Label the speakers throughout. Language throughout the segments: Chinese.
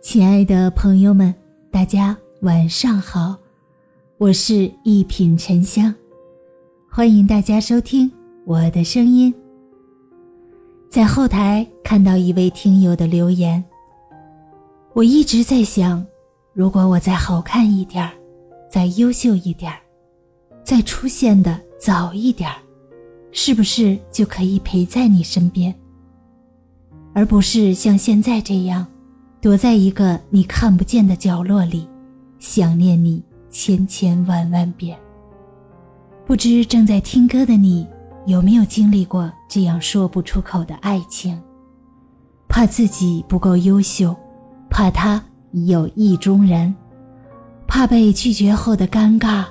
Speaker 1: 亲爱的朋友们，大家晚上好，我是一品沉香，欢迎大家收听我的声音。在后台看到一位听友的留言，我一直在想，如果我再好看一点儿，再优秀一点儿，再出现的早一点儿，是不是就可以陪在你身边？而不是像现在这样，躲在一个你看不见的角落里，想念你千千万万遍。不知正在听歌的你，有没有经历过这样说不出口的爱情？怕自己不够优秀，怕他已有意中人，怕被拒绝后的尴尬，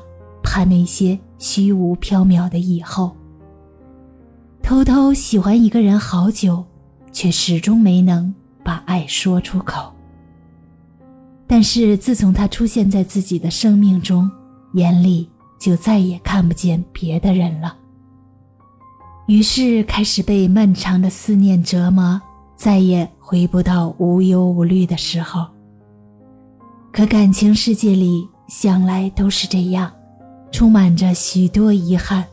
Speaker 1: 怕那些虚无缥缈的以后。偷偷喜欢一个人好久。却始终没能把爱说出口。但是自从他出现在自己的生命中，眼里就再也看不见别的人了。于是开始被漫长的思念折磨，再也回不到无忧无虑的时候。可感情世界里向来都是这样，充满着许多遗憾。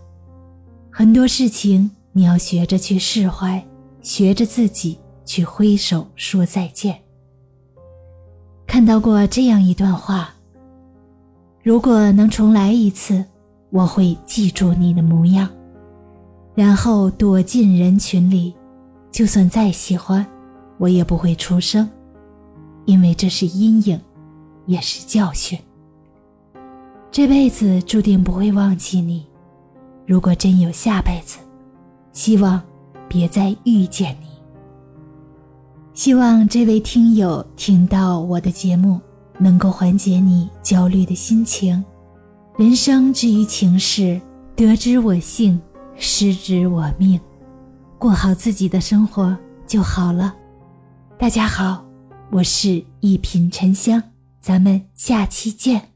Speaker 1: 很多事情你要学着去释怀。学着自己去挥手说再见。看到过这样一段话：如果能重来一次，我会记住你的模样，然后躲进人群里，就算再喜欢，我也不会出声，因为这是阴影，也是教训。这辈子注定不会忘记你，如果真有下辈子，希望。别再遇见你。希望这位听友听到我的节目能够缓解你焦虑的心情。人生之于情事得之我幸失之我命过好自己的生活就好了。大家好我是一品沉香咱们下期见。